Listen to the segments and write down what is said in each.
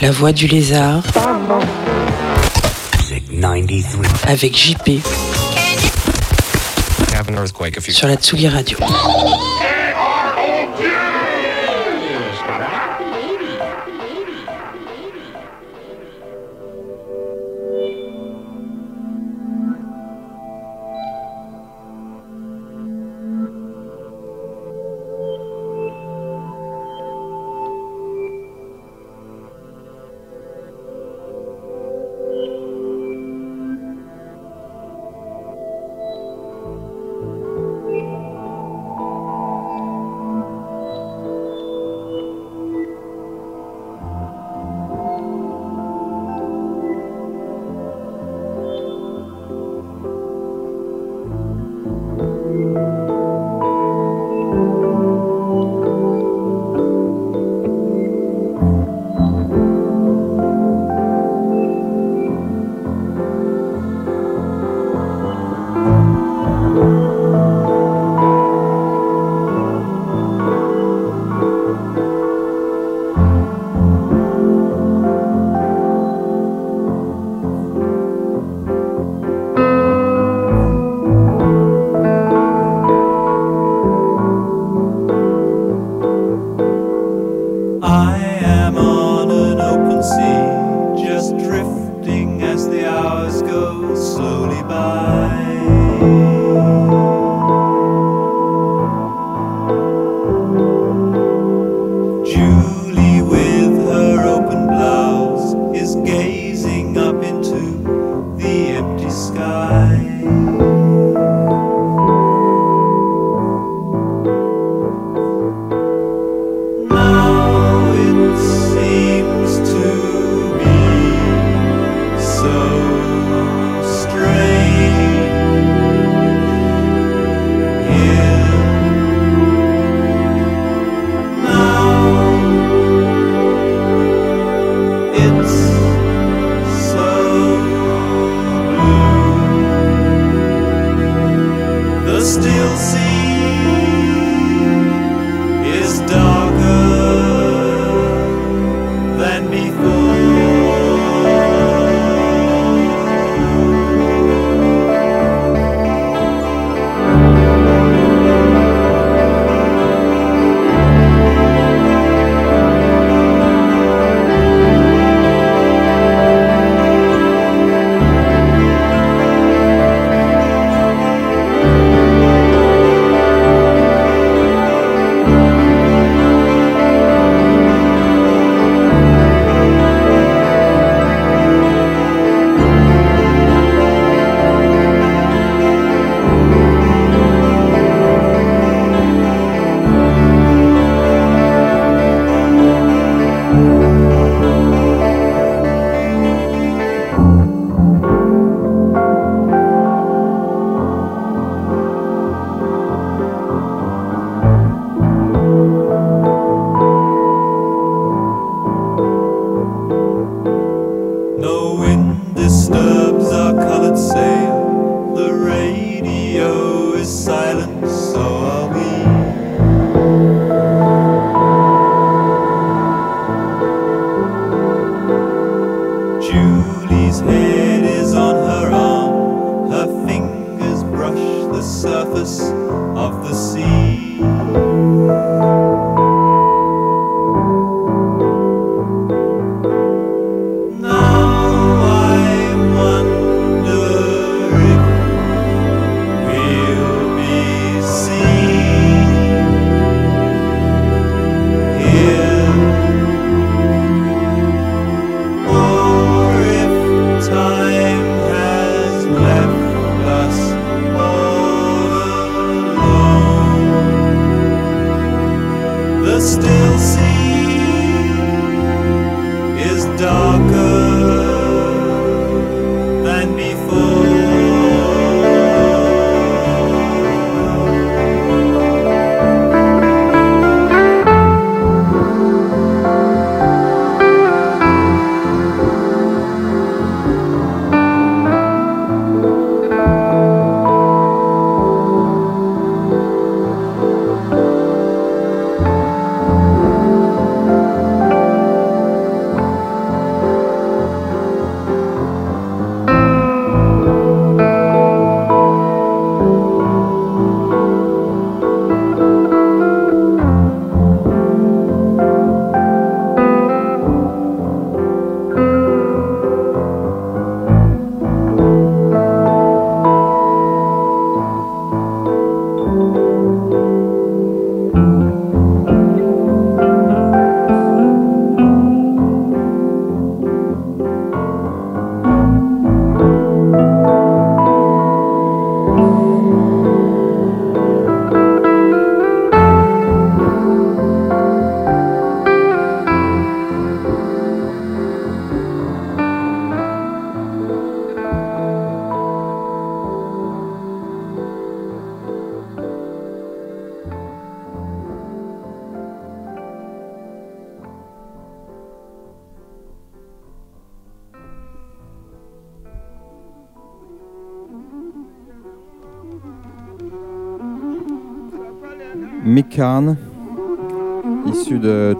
La voix du lézard. Avec JP. Sur la Tsugi Radio.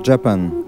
Japan.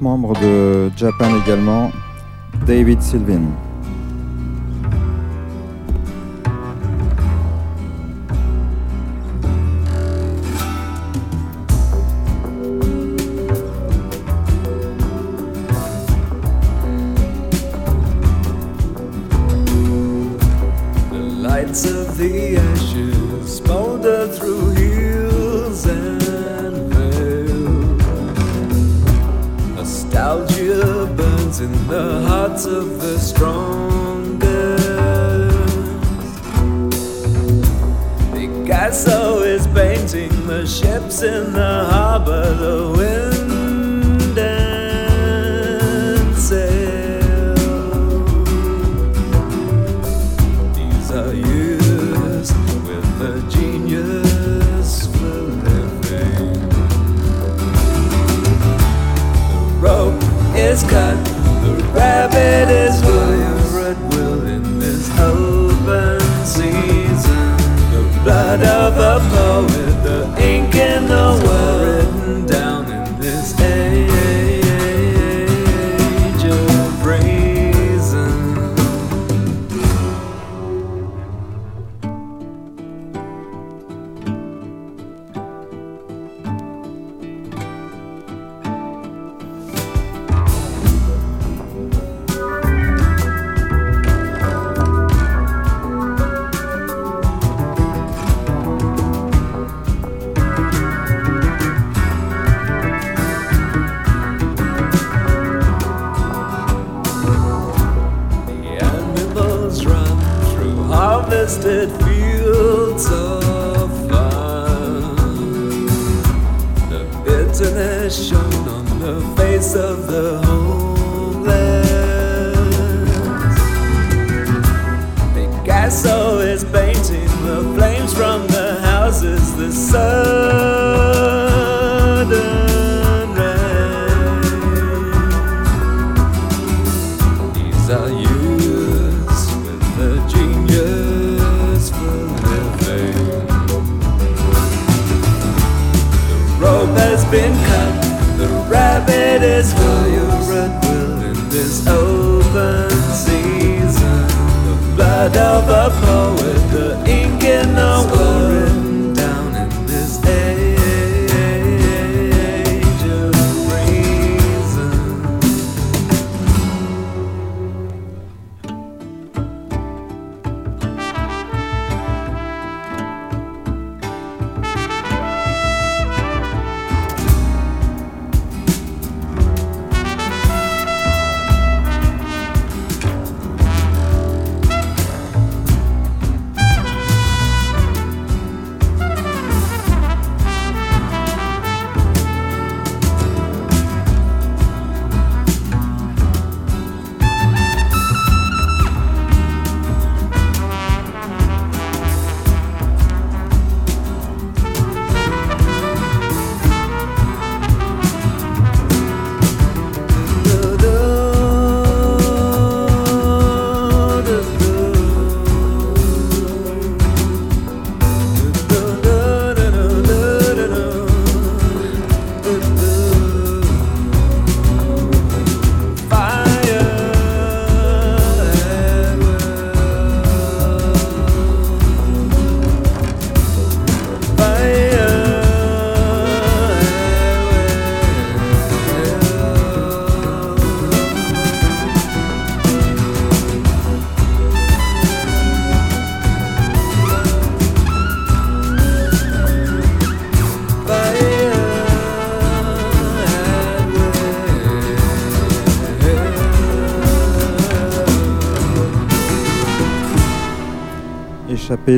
Ex-membre de Japan également, David Sylvain. of a poet.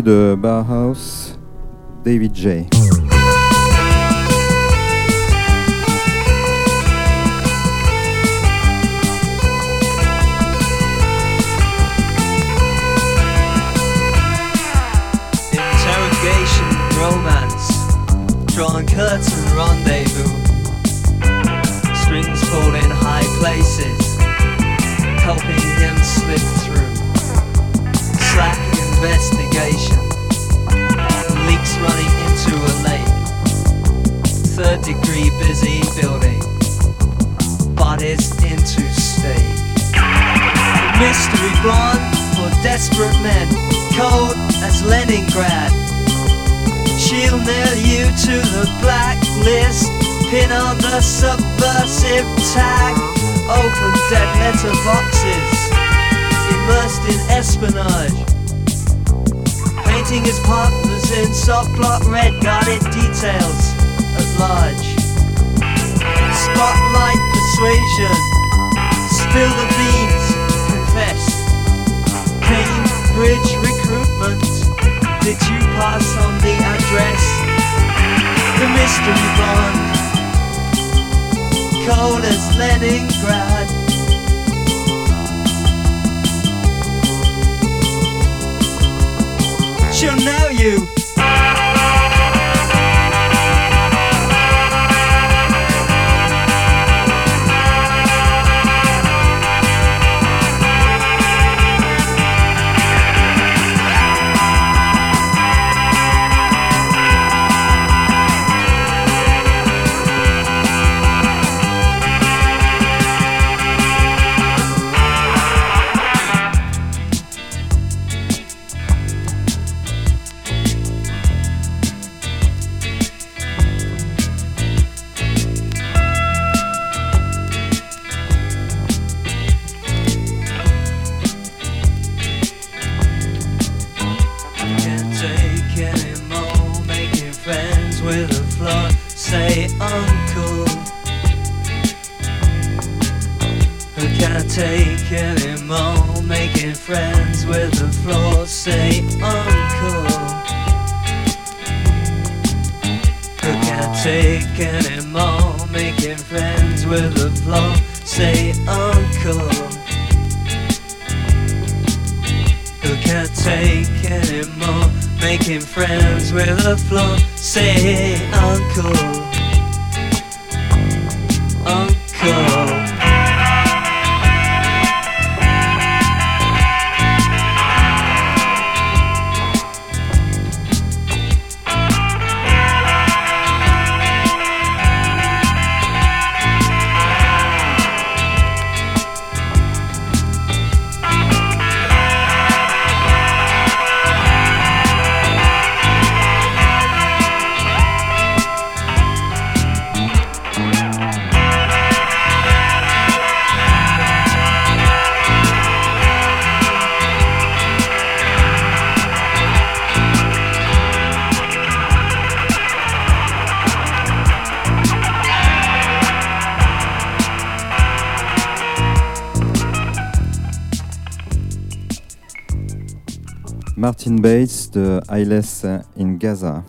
De Bauhaus, David J. Interrogation, romance, drawn curtain rendezvous, strings pulled in high places, helping him slip through. Slack investigation. degree busy building, but it's into. Mystery blonde for desperate men, cold as Leningrad. She'll nail you to the blacklist, pin on the subversive tag. Open dead letter boxes, immersed in espionage. Painting his partners in soft block red, guarded details at. Spotlight persuasion, spill the beans, confess. Cambridge recruitment, did you pass on the address? The mystery bond, cold as Leningrad. She'll know you. Bates de Eyeless in Gaza.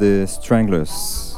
Des Stranglers.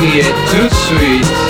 Too sweet.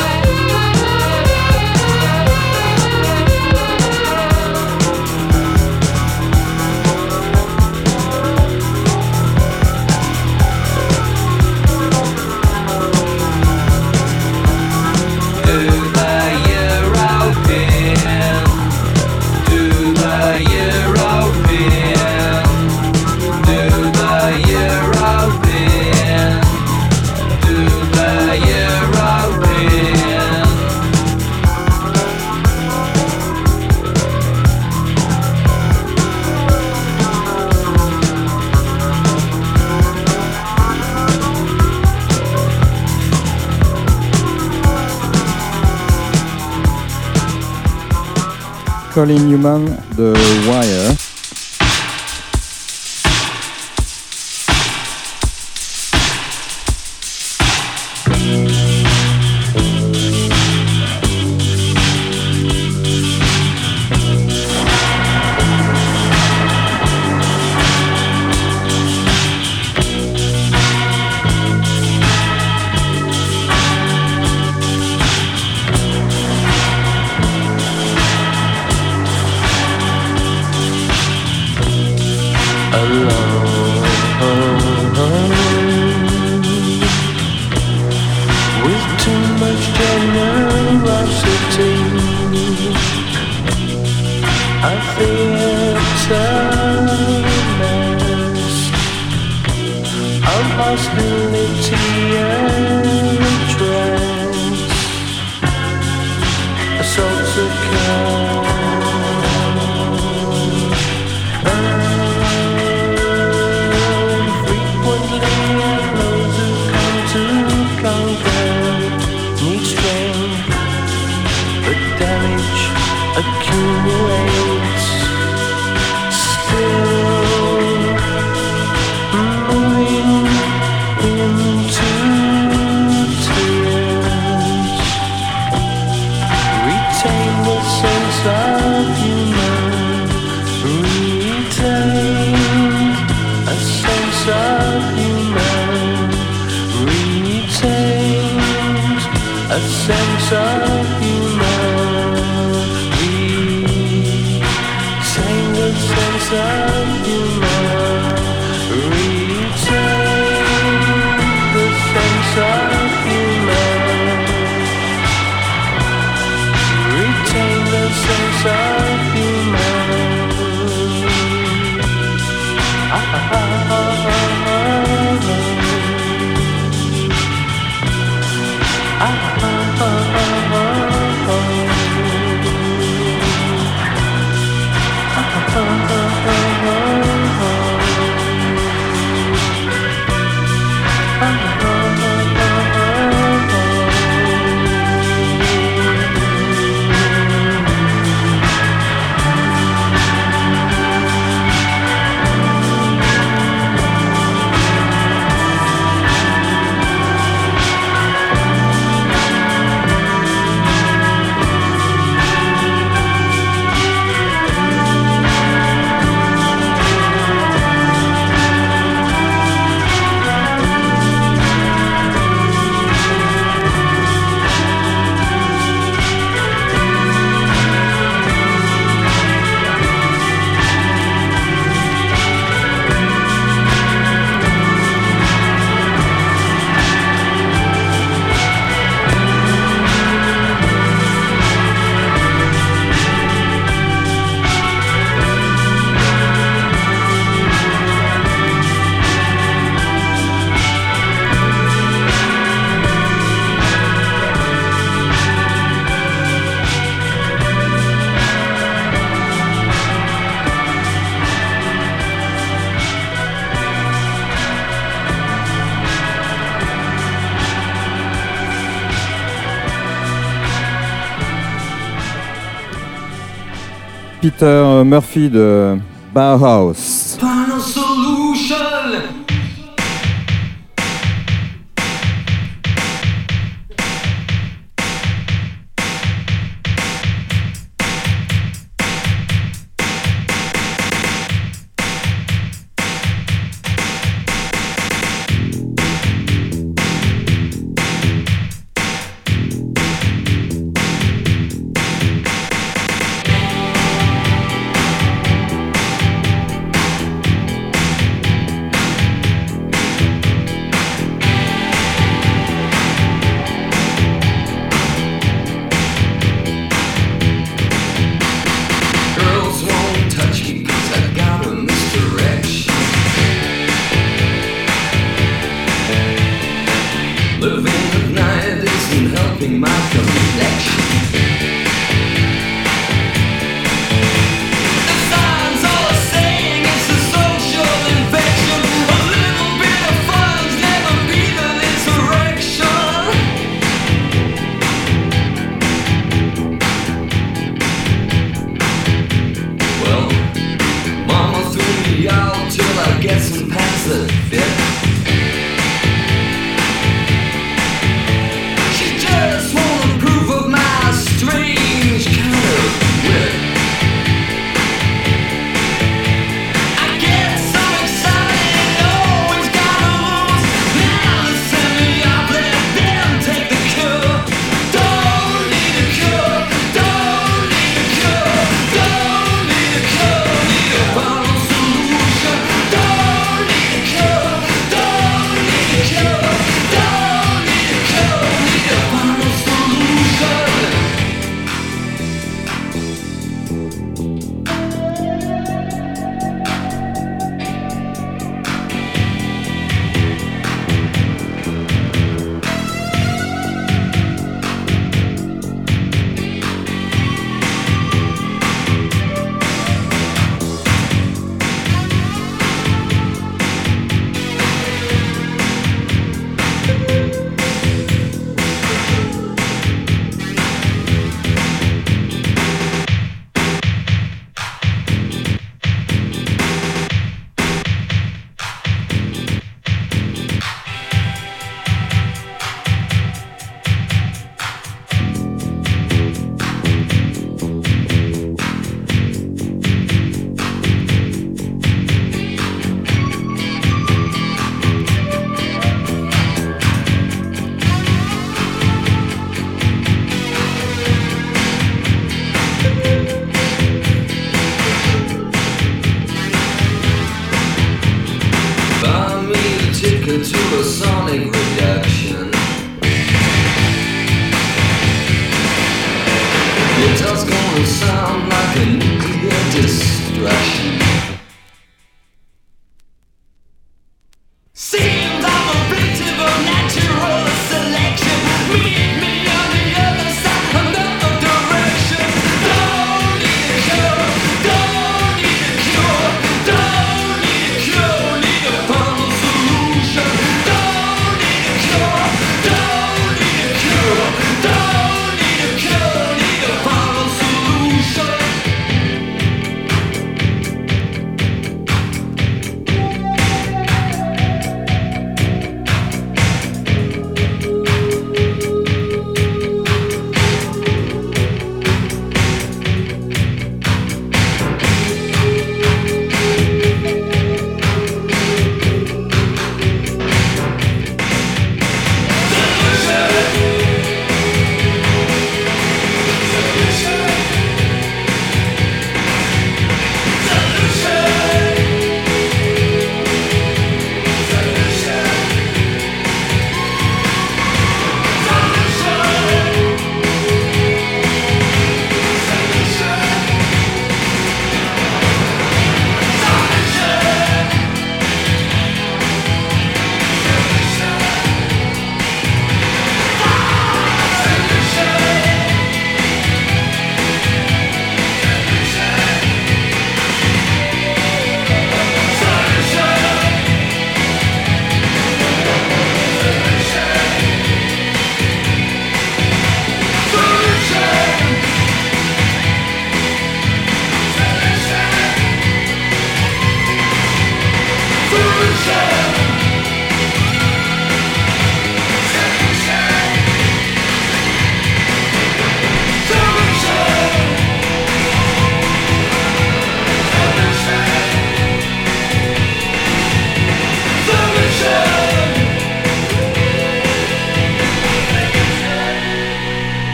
Calling Human de Wire. Murphy de Bauhaus.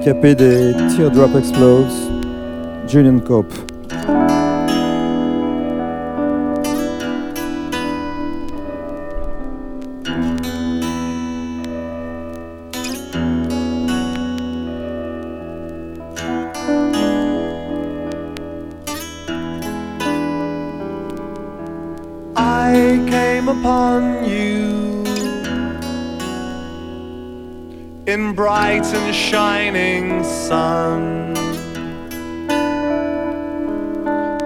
Rescapé des Teardrop Explodes, Julian Cope. Shining sun.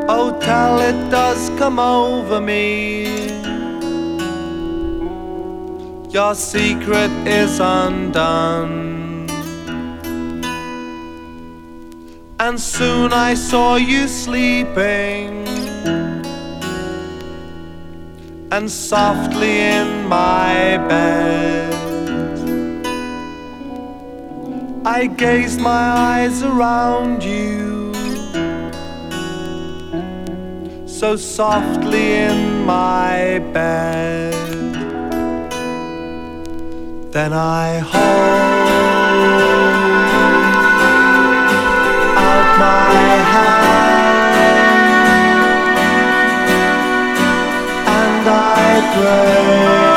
Oh, tell it does come over me. Your secret is undone. And soon I saw you sleeping and softly in my bed. I gazed my eyes around you, so softly in my bed. Then I hold out my hand and I pray.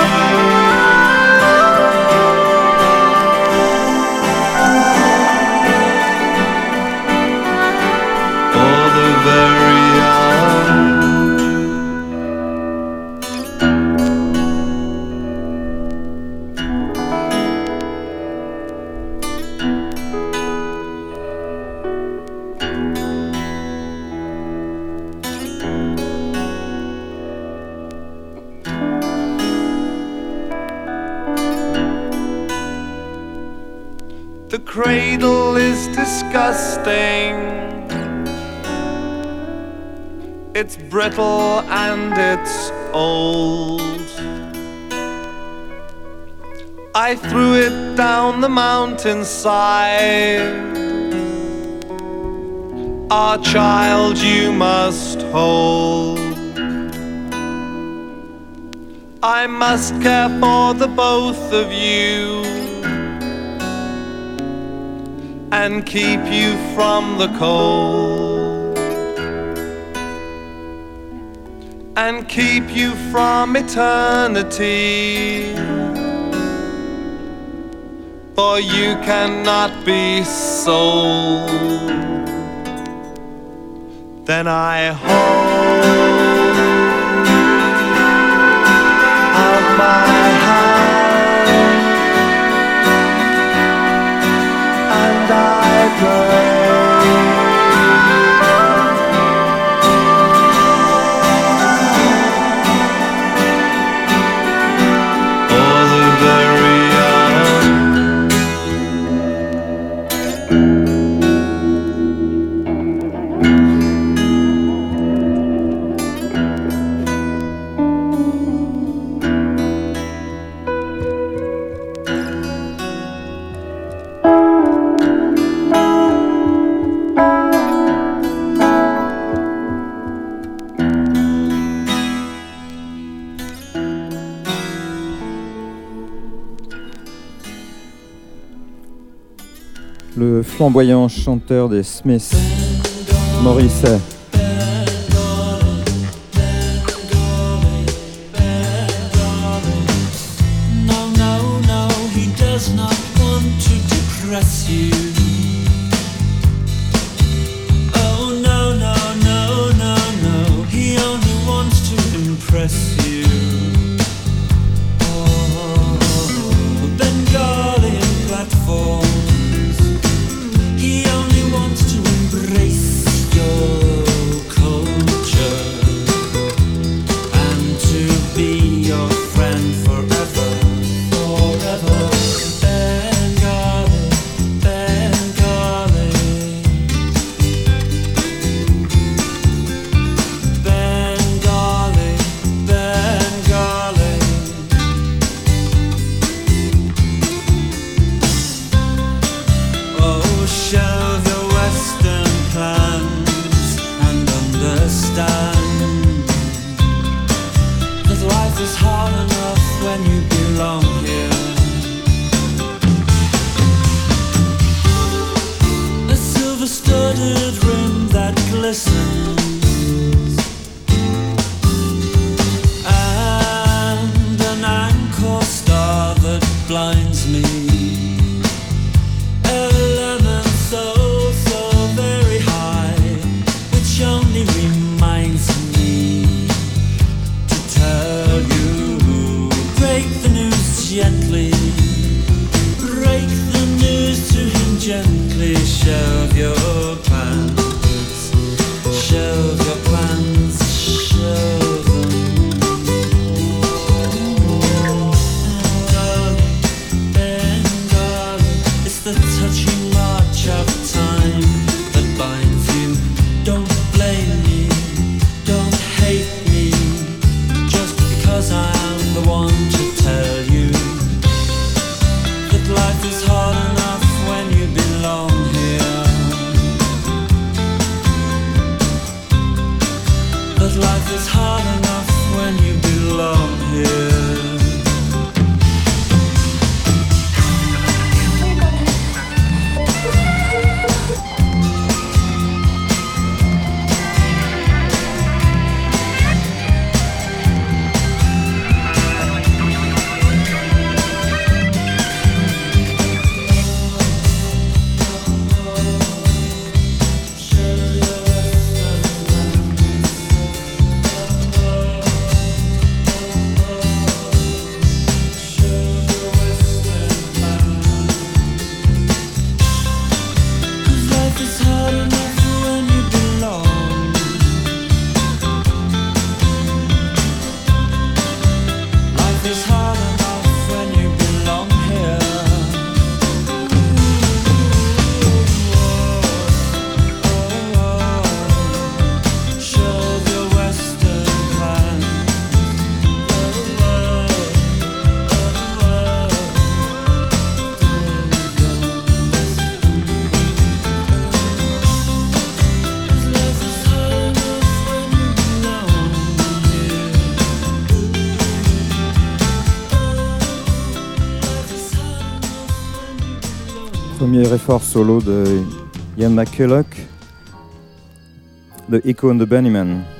Disgusting. It's brittle and it's old. I threw it down the mountainside. Our child you must hold. I must care for the both of you and keep you from the cold and keep you from eternity. For you cannot be sold. Then I hold out my. I pray. flamboyant chanteur des Smiths, Maurice. You. effort solo de Ian McCulloch, de Echo and the Bunnymen.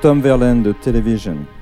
Tom Verlaine de Television.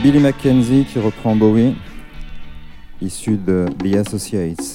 Billy Mackenzie qui reprend Bowie, issu de The Associates.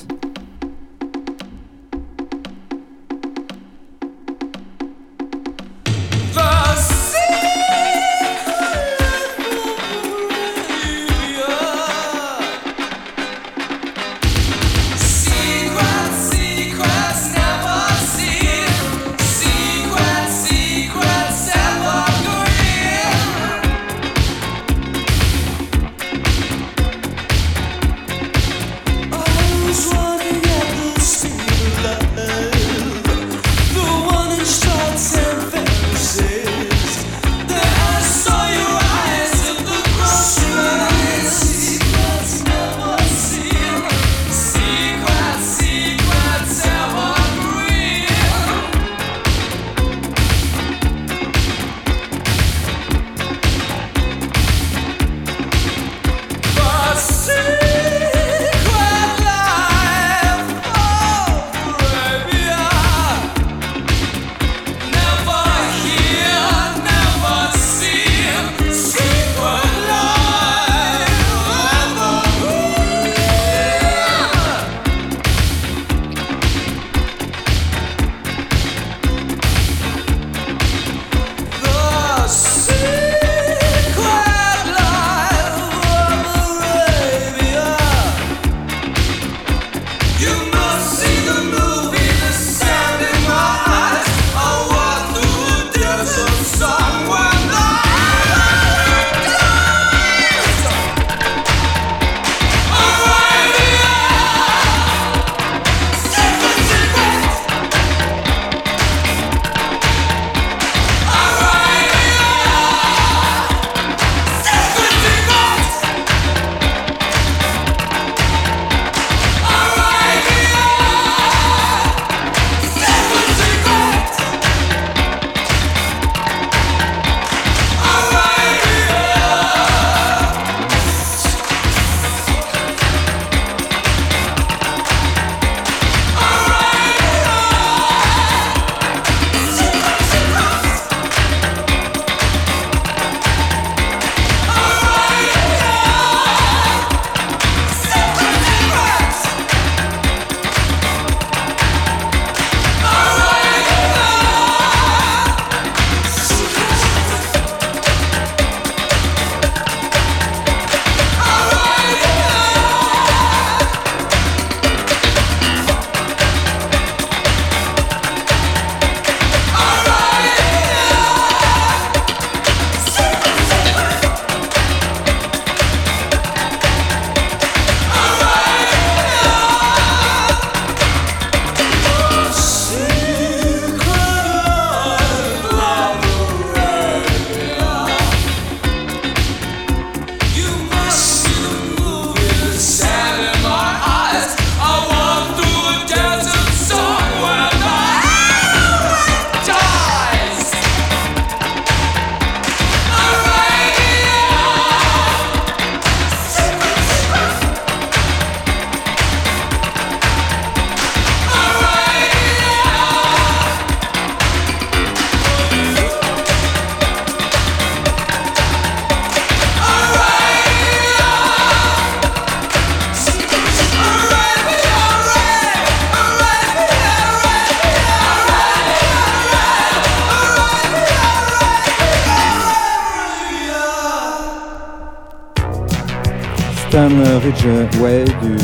ouais, du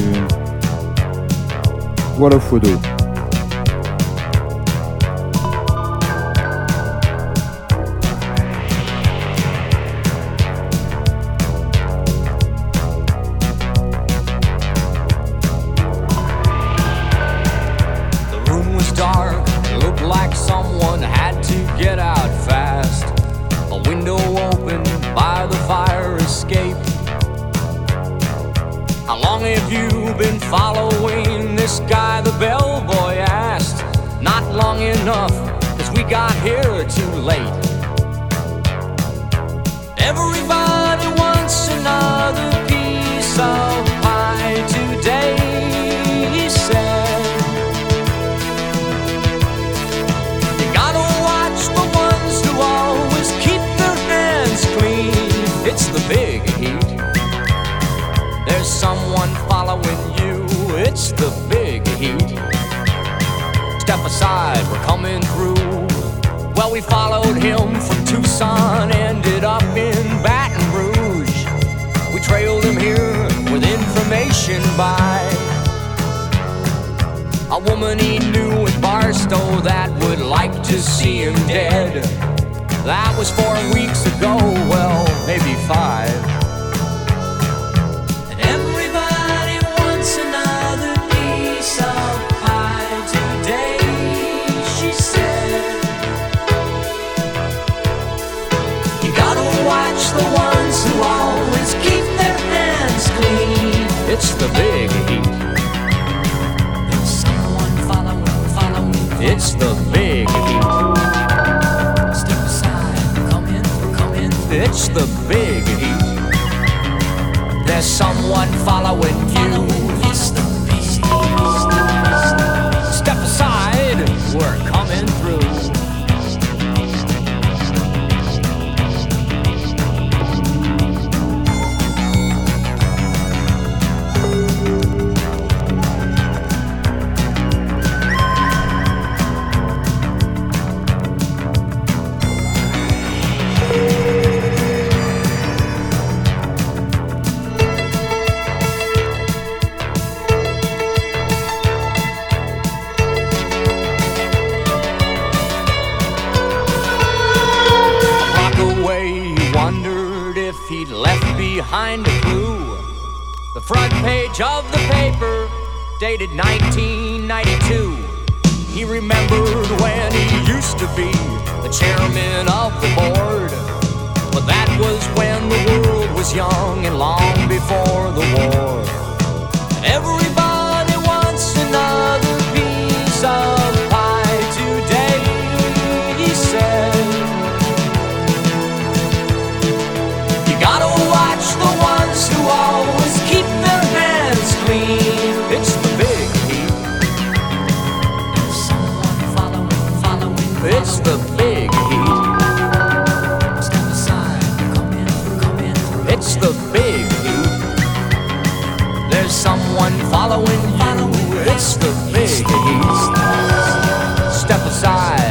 Wall of Wodo. By a woman he knew in Barstow that would like to see him dead. That was four weeks ago, well, maybe five. Everybody wants another piece of pie today, she said. You gotta watch the ones The big heat. There's someone following, following. It's the big heat. Step aside, come in, come in. It's the big heat. There's someone following you. Behind a clue. The front page of the paper, dated 1992. He remembered when he used to be the chairman of the board. But that was when the world was young and long before the war. Everybody following you. It's the big heat. Step aside.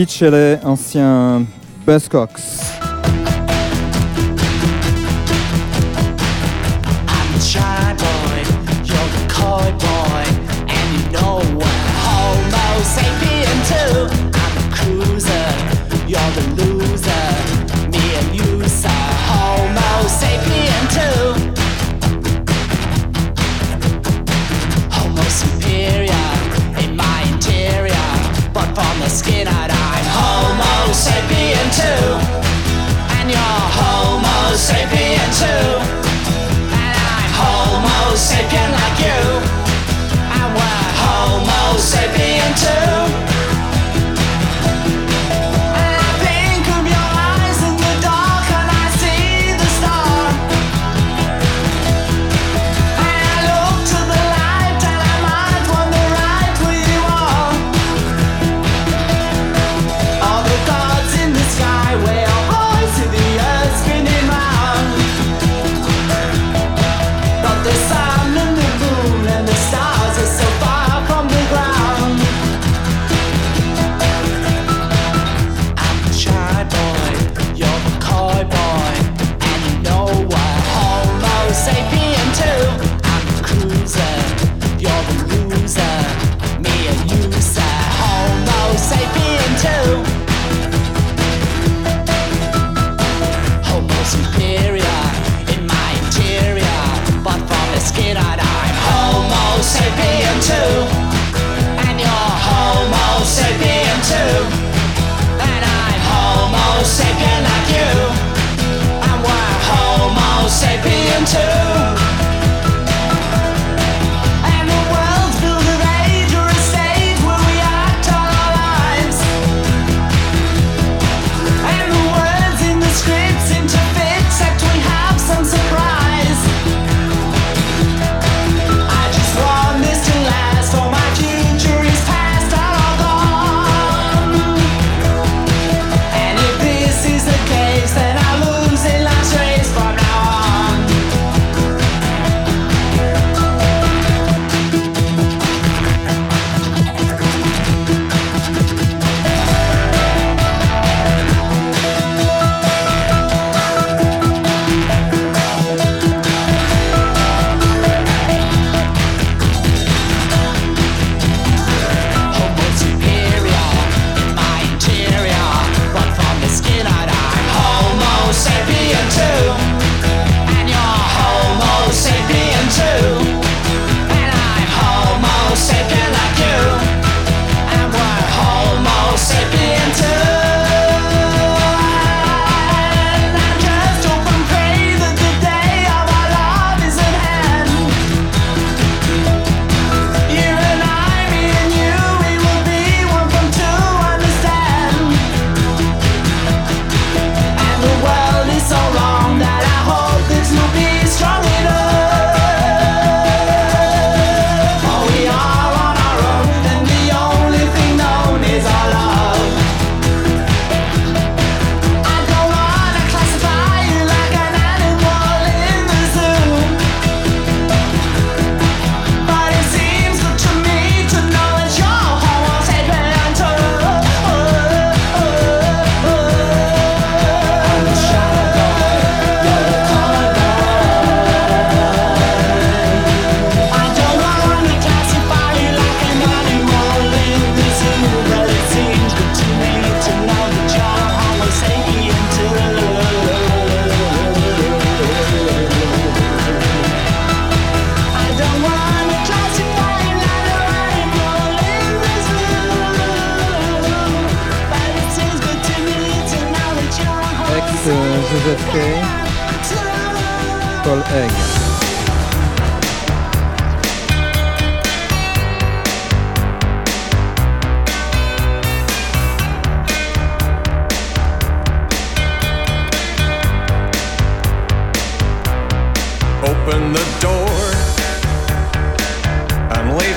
Peach, elle est ancien Buzzcocks.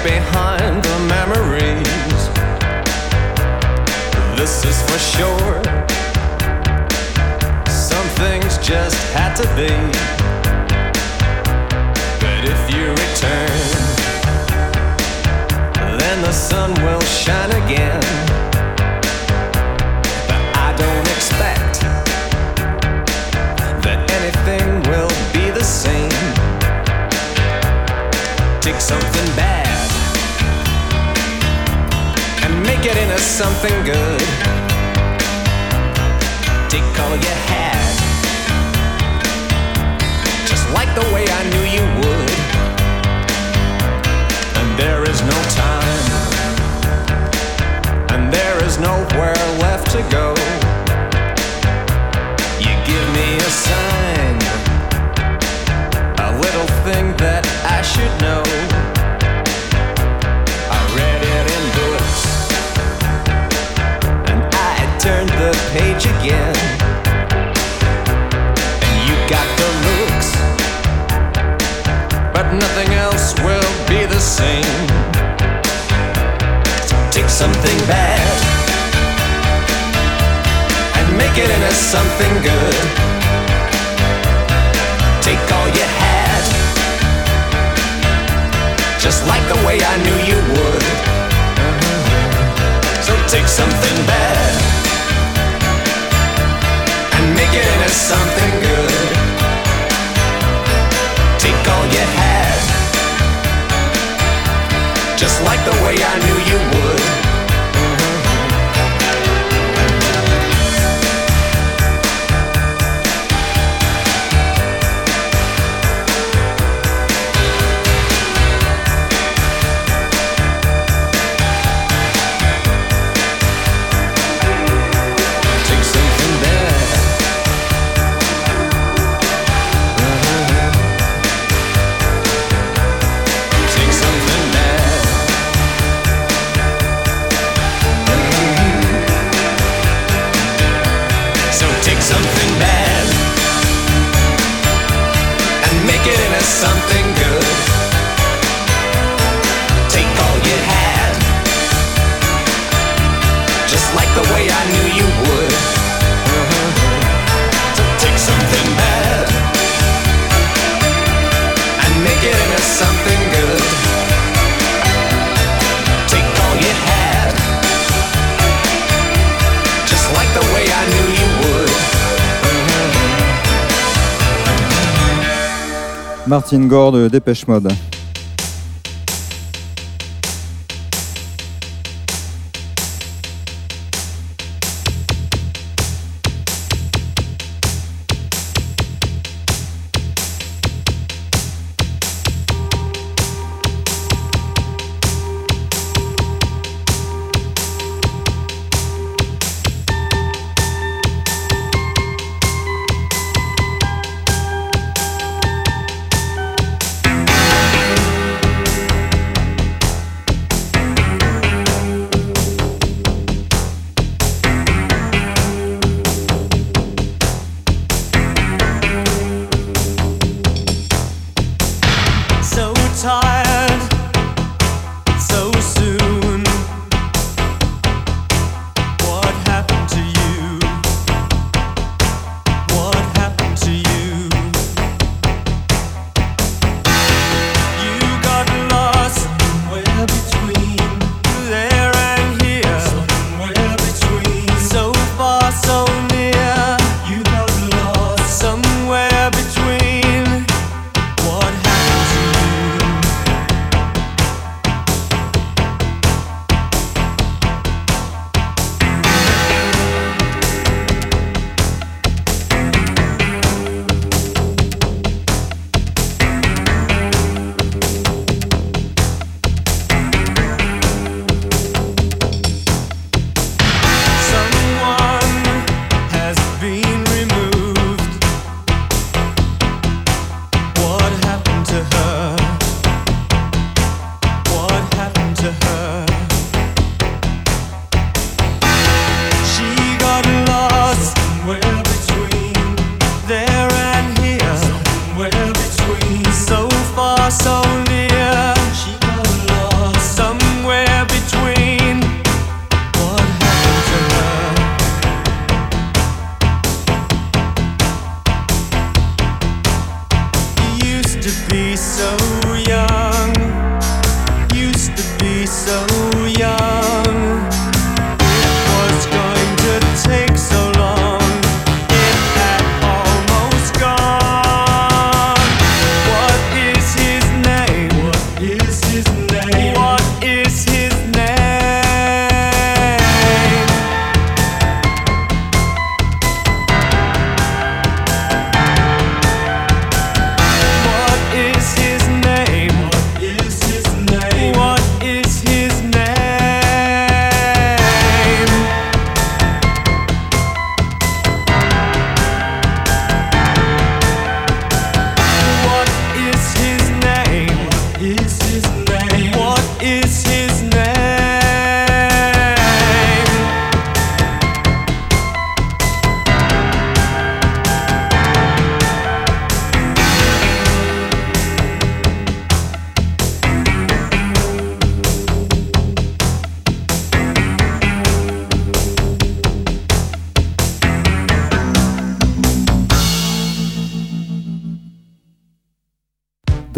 Behind the memories. This is for sure. Some things just had to be. But if you return, then the sun will shine again. And into something good. Take all you had, just like the way I knew you would. And there is no time, and there is nowhere left to go. You give me a sign, the again. And you got the looks, but nothing else will be the same. So take something bad and make it into something good. Take all you had, just like the way I knew you would. So take something bad make it into something good. Take all you just like the way I knew you would. The way I knew you would. So take something bad and make it into something good. Take all you had, just like the way I knew you would. Martin Gore de Depeche Mode.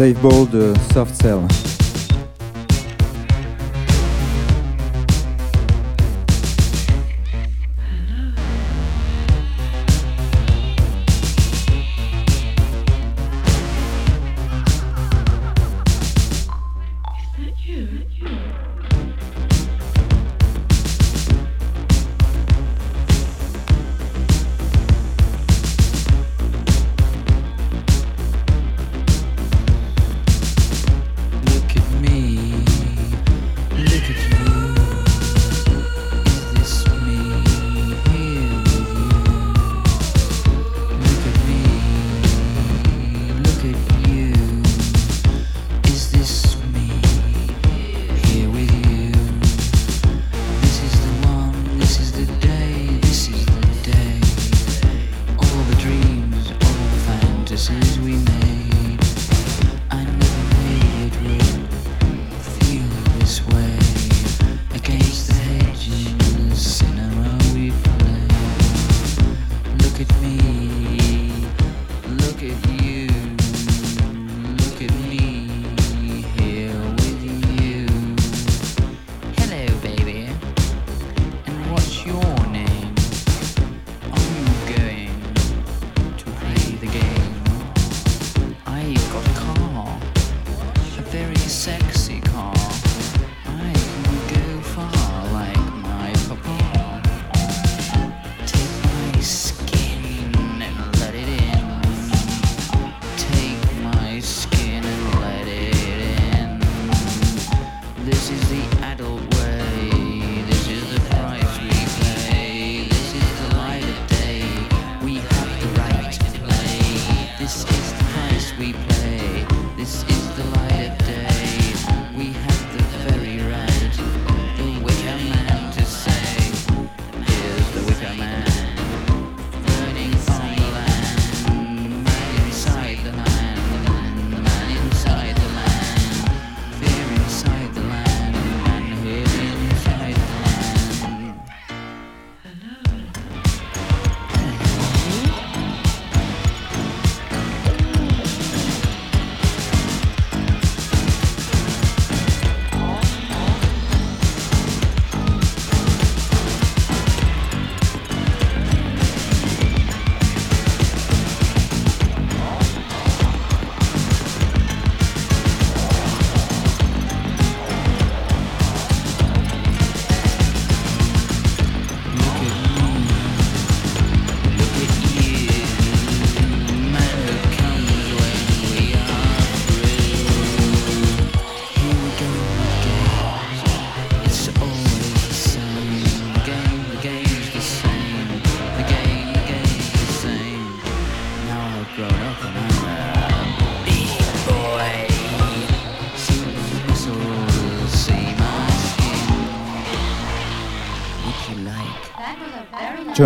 Dave Ball de Soft Cell.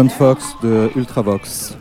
John Fox de Ultravox.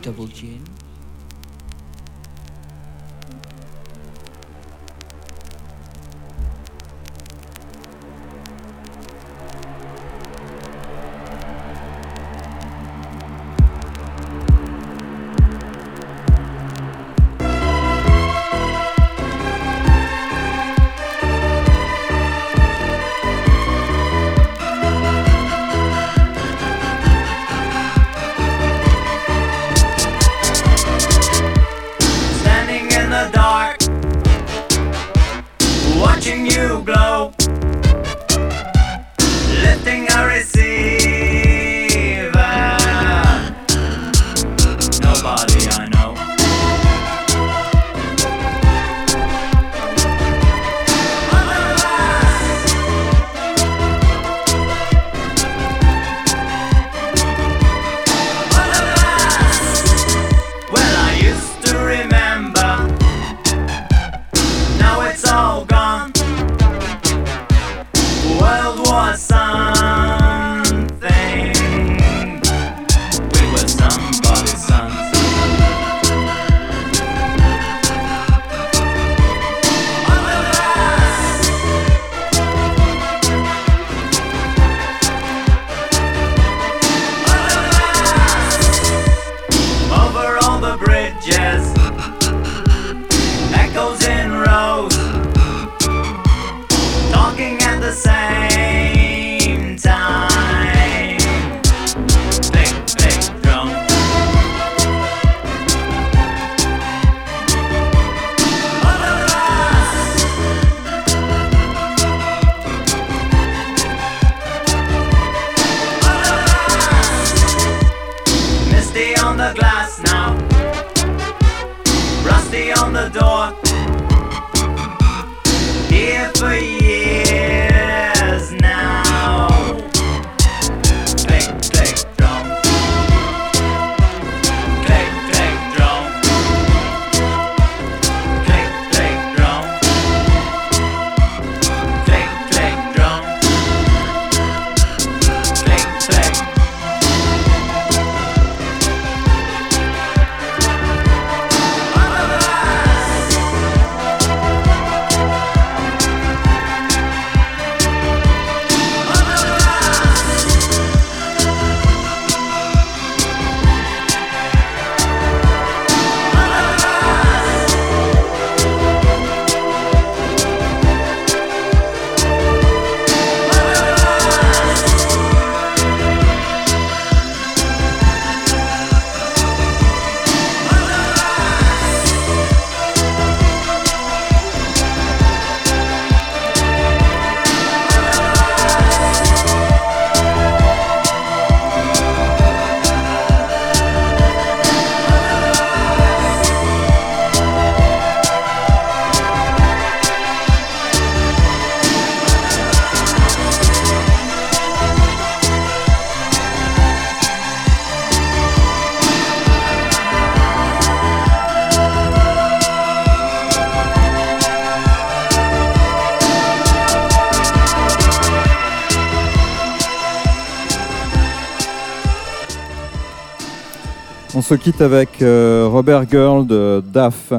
Se quitte avec euh, Robert Girl de DAF.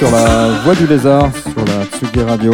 Sur la Voix du Lézard, sur la Tsugi Radio.